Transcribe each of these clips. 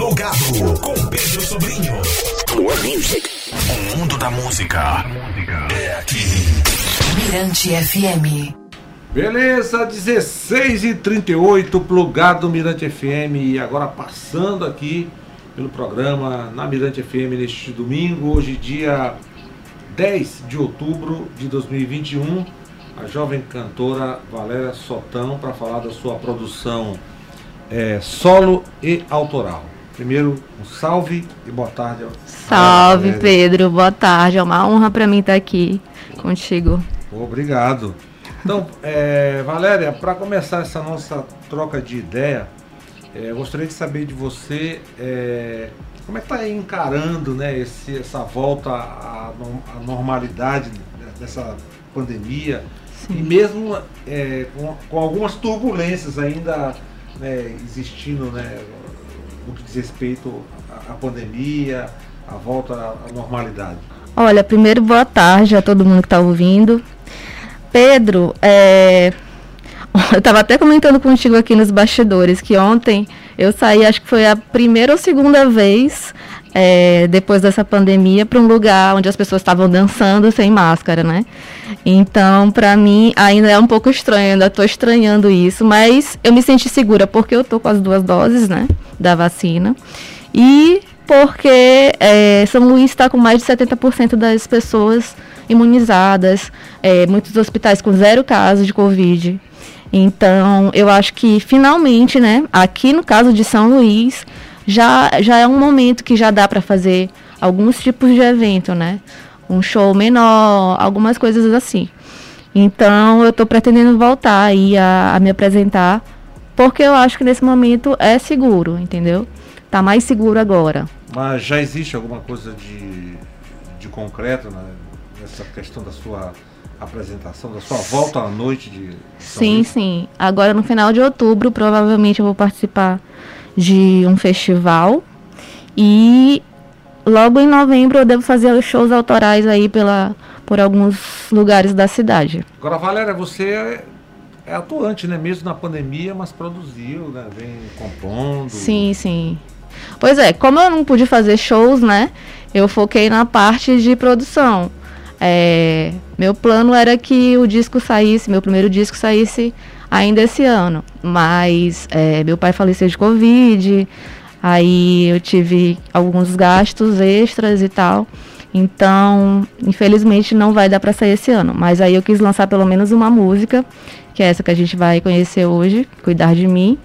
Plugado com Pedro Sobrinho. More Music. O mundo da música é aqui. Mirante FM. Beleza, 16 e 38 plugado Mirante FM. E agora passando aqui pelo programa na Mirante FM neste domingo, hoje, dia 10 de outubro de 2021. A jovem cantora Valéria Sotão para falar da sua produção é, solo e autoral. Primeiro, um salve e boa tarde. Salve, Pedro. Boa tarde. É uma honra para mim estar aqui contigo. Obrigado. Então, é, Valéria, para começar essa nossa troca de ideia, é, gostaria de saber de você é, como é que está encarando né, esse, essa volta à, à, normalidade dessa pandemia Sim. e mesmo é, com, com, algumas turbulências ainda né, existindo né, no que diz respeito à, pandemia, à volta à normalidade. Olha, primeiro boa tarde a todo mundo que está ouvindo. Pedro, é... eu estava até comentando contigo aqui nos bastidores que ontem eu saí, acho que foi a primeira ou segunda vez é, depois dessa pandemia para um lugar onde as pessoas estavam dançando sem máscara, né? Então, para mim, ainda é um pouco estranho, ainda estou estranhando isso, mas eu me senti segura porque eu tô com as duas doses, né, da vacina. E porque é, São Luís está com mais de 70% das pessoas imunizadas, é, muitos hospitais com zero casos de Covid. Então, eu acho que finalmente, né, aqui no caso de São Luís, já, já é um momento que já dá para fazer alguns tipos de evento, né? Um show menor, algumas coisas assim. Então, eu estou pretendendo voltar aí a, a me apresentar, porque eu acho que nesse momento é seguro, entendeu? Tá mais seguro agora. Mas já existe alguma coisa de, de concreto né, nessa questão da sua apresentação, da sua volta à noite de São Sim, Luís? sim. Agora no final de outubro, provavelmente eu vou participar de um festival e logo em novembro eu devo fazer os shows autorais aí pela, por alguns lugares da cidade. Agora, Valéria, você é, é atuante, né? Mesmo na pandemia, mas produziu, né? Vem compondo. Sim, sim. Pois é, como eu não pude fazer shows, né? Eu foquei na parte de produção. É, meu plano era que o disco saísse, meu primeiro disco saísse ainda esse ano. Mas é, meu pai faleceu de Covid, aí eu tive alguns gastos extras e tal. Então, infelizmente, não vai dar para sair esse ano. Mas aí eu quis lançar pelo menos uma música, que é essa que a gente vai conhecer hoje, Cuidar de Mim.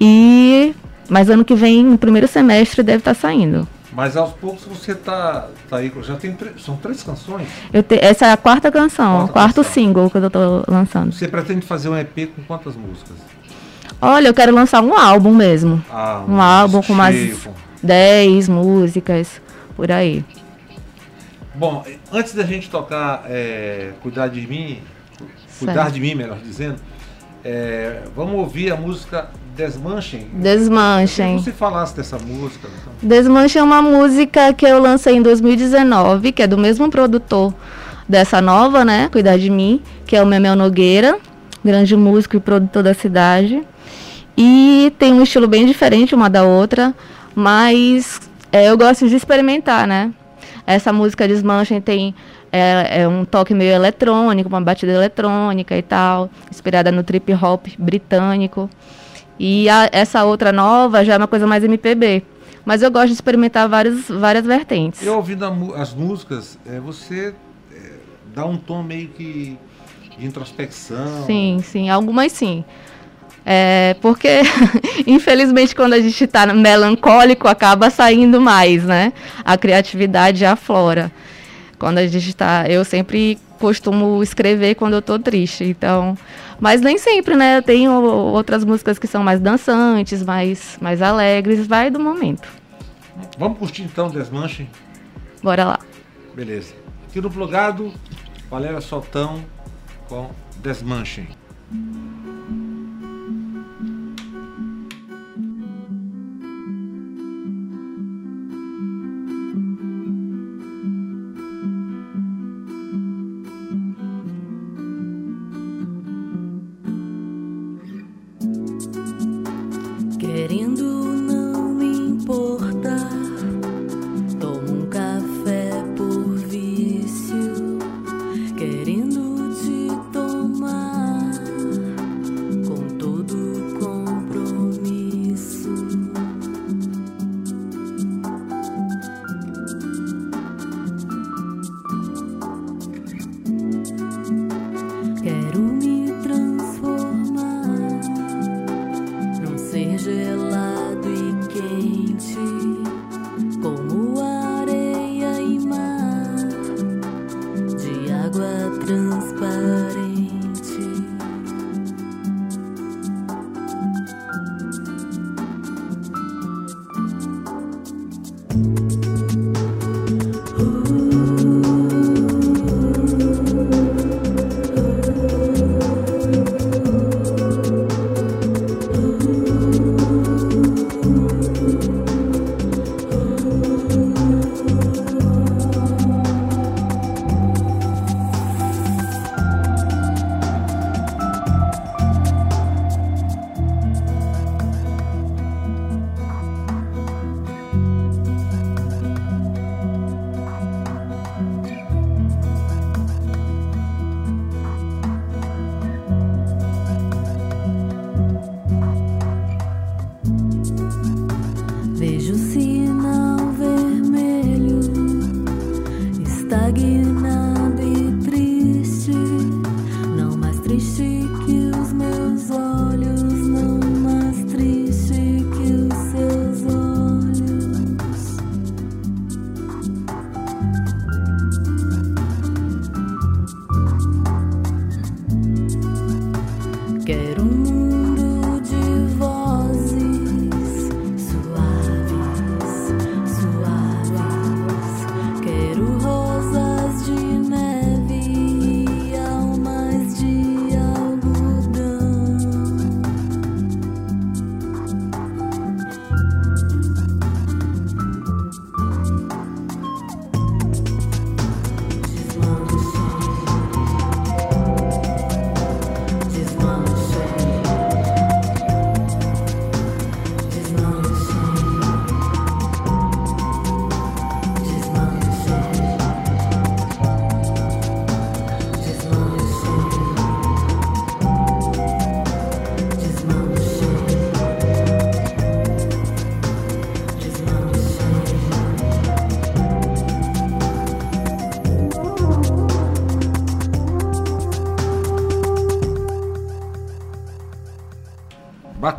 E mas ano que vem, no primeiro semestre, deve estar tá saindo. Mas aos poucos você tá, tá aí, já tem são três canções? Te, essa é a quarta canção, quarta quarto canção. single que eu estou lançando. Você pretende fazer um EP com quantas músicas? Olha, eu quero lançar um álbum mesmo. Ah, um, um álbum com umas 10 músicas, por aí. Bom, antes da gente tocar é, Cuidar de Mim, Cuidar certo. de Mim, melhor dizendo, é, vamos ouvir a música Desmanchem. Desmanchem. Se falasse dessa música. Então. Desmanchem é uma música que eu lancei em 2019, que é do mesmo produtor dessa nova, né? Cuidar de mim, que é o Memel Nogueira, grande músico e produtor da cidade. E tem um estilo bem diferente uma da outra, mas é, eu gosto de experimentar, né? Essa música Desmanchem tem é, é, um toque meio eletrônico, uma batida eletrônica e tal, inspirada no trip hop britânico. E a, essa outra nova já é uma coisa mais MPB. Mas eu gosto de experimentar várias, várias vertentes. Eu ouvindo a, as músicas, é, você é, dá um tom meio que de introspecção. Sim, sim, algumas sim. É, porque, infelizmente, quando a gente está melancólico, acaba saindo mais, né? A criatividade aflora. Quando a gente está. Eu sempre costumo escrever quando eu estou triste, então. Mas nem sempre, né? Eu tenho outras músicas que são mais dançantes, mais, mais alegres, vai do momento. Vamos curtir então Desmanche? Bora lá. Beleza. Aqui no plugado, Valéria Soltão com Desmanche.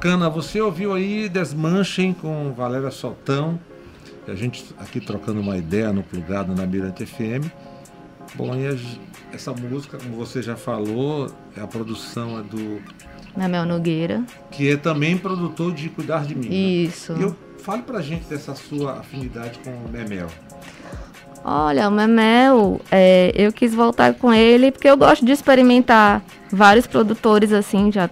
Bacana, você ouviu aí Desmanchem com Valéria Soltão, a gente aqui trocando uma ideia no plugado na Mirante FM. Bom, e essa música, como você já falou, a produção é do Memel Nogueira, que é também produtor de Cuidar de Mim. Né? Isso. Né? E fale pra gente dessa sua afinidade com o Memel. Olha, o Memel, é, eu quis voltar com ele porque eu gosto de experimentar vários produtores assim, já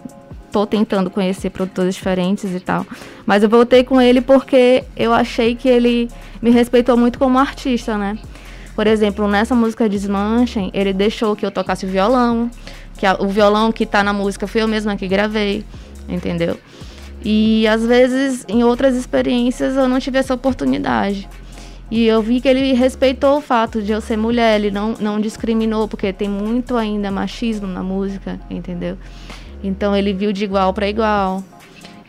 tô tentando conhecer produtores diferentes e tal. Mas eu voltei com ele porque eu achei que ele me respeitou muito como artista, né? Por exemplo, nessa música Desmanchem, ele deixou que eu tocasse violão, que a, o violão que tá na música fui eu mesma que gravei, entendeu? E às vezes, em outras experiências, eu não tive essa oportunidade. E eu vi que ele respeitou o fato de eu ser mulher, ele não, não discriminou, porque tem muito ainda machismo na música, entendeu? Então ele viu de igual para igual.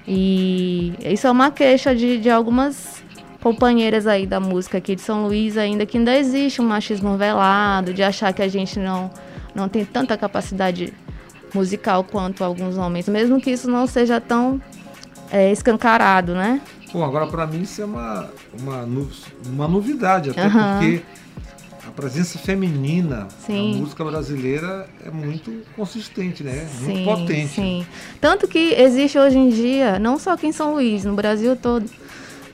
E isso é uma queixa de, de algumas companheiras aí da música aqui de São Luís ainda que ainda existe um machismo velado, de achar que a gente não, não tem tanta capacidade musical quanto alguns homens, mesmo que isso não seja tão é, escancarado, né? Bom, agora para mim isso é uma, uma, uma novidade, até uhum. porque a presença feminina sim. na música brasileira é muito consistente, né? Muito sim, potente. Sim. Tanto que existe hoje em dia, não só aqui em São Luís, no Brasil todo,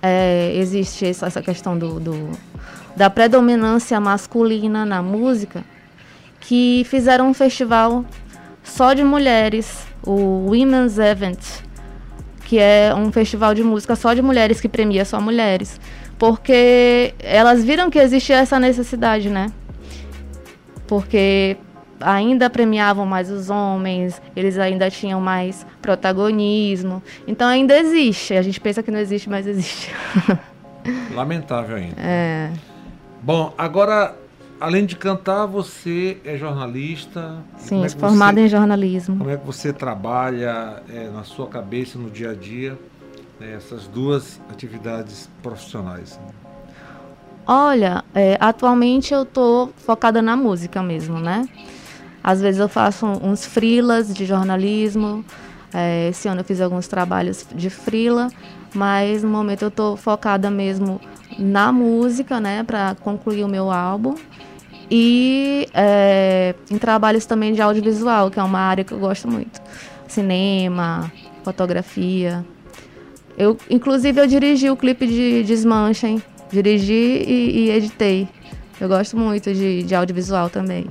é, existe essa questão do, do, da predominância masculina na música, que fizeram um festival só de mulheres, o Women's Event, que é um festival de música só de mulheres que premia só mulheres porque elas viram que existia essa necessidade, né? Porque ainda premiavam mais os homens, eles ainda tinham mais protagonismo. Então ainda existe. A gente pensa que não existe, mas existe. Lamentável ainda. É. Bom, agora, além de cantar, você é jornalista. Sim, é formada em jornalismo. Como é que você trabalha é, na sua cabeça no dia a dia? Né, essas duas atividades profissionais? Olha, é, atualmente eu estou focada na música mesmo, né? Às vezes eu faço uns freelas de jornalismo, É, esse ano eu fiz alguns trabalhos de frila, mas no momento eu estou focada mesmo na música, né, para concluir o meu álbum. E é, em trabalhos também de audiovisual, que é uma área que eu gosto muito. Cinema, fotografia. Eu, inclusive, eu dirigi o clipe de Desmanchem. Dirigi e, e editei. Eu gosto muito de, de audiovisual também.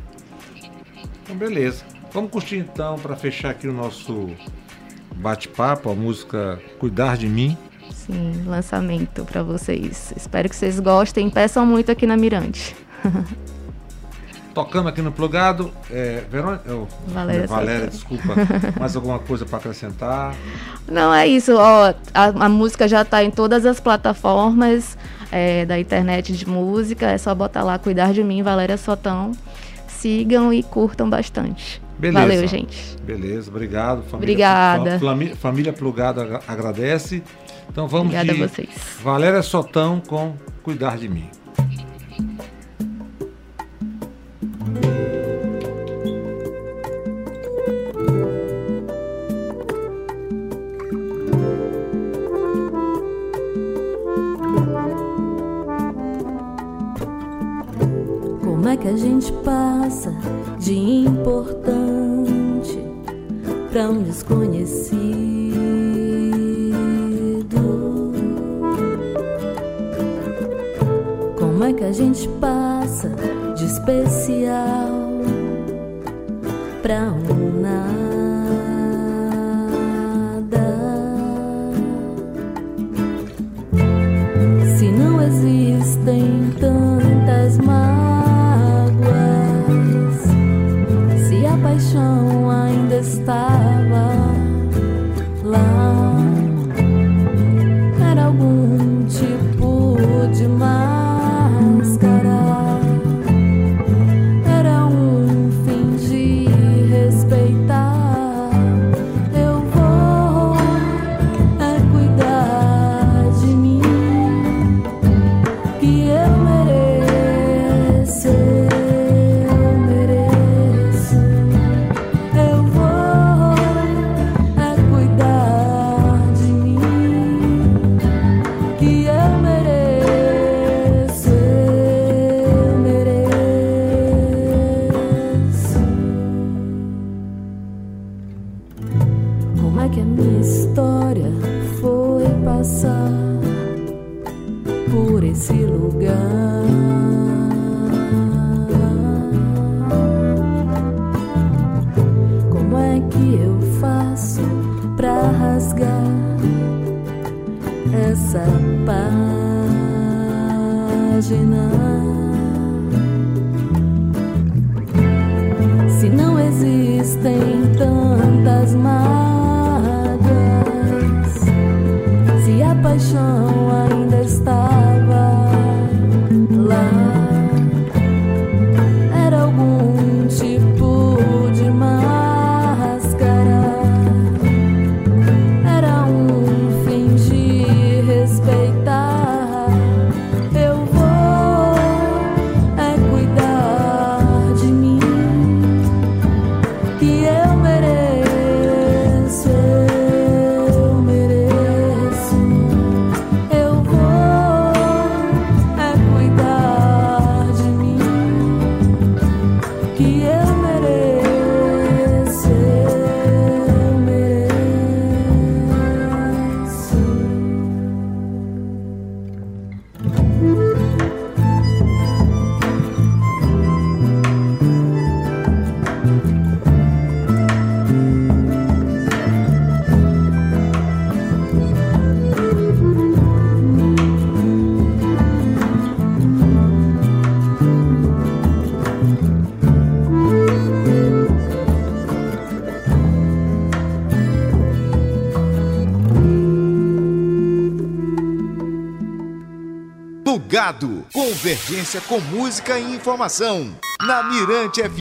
Então, beleza. Vamos curtir então, para fechar aqui o nosso bate-papo, a música Cuidar de Mim. Sim, lançamento para vocês. Espero que vocês gostem. Peçam muito aqui na Mirante. Tocando aqui no plugado, é, Verônica, oh, Valéria, Valéria desculpa, mais alguma coisa para acrescentar? Não, é isso. Ó, a, a música já está em todas as plataformas é, da internet de música. É só botar lá Cuidar de Mim, Valéria Sotão. Sigam e curtam bastante. Beleza. Valeu, gente. Beleza, obrigado. Família, Obrigada. Família, família Plugada agradece. Então vamos Obrigada de a vocês. Valéria Sotão com Cuidar de Mim. Como é que a gente passa de importante para um desconhecido? Como é que a gente passa de especial para um nada? Passar? por esse lugar. Convergência com música e informação. Na Mirante FM.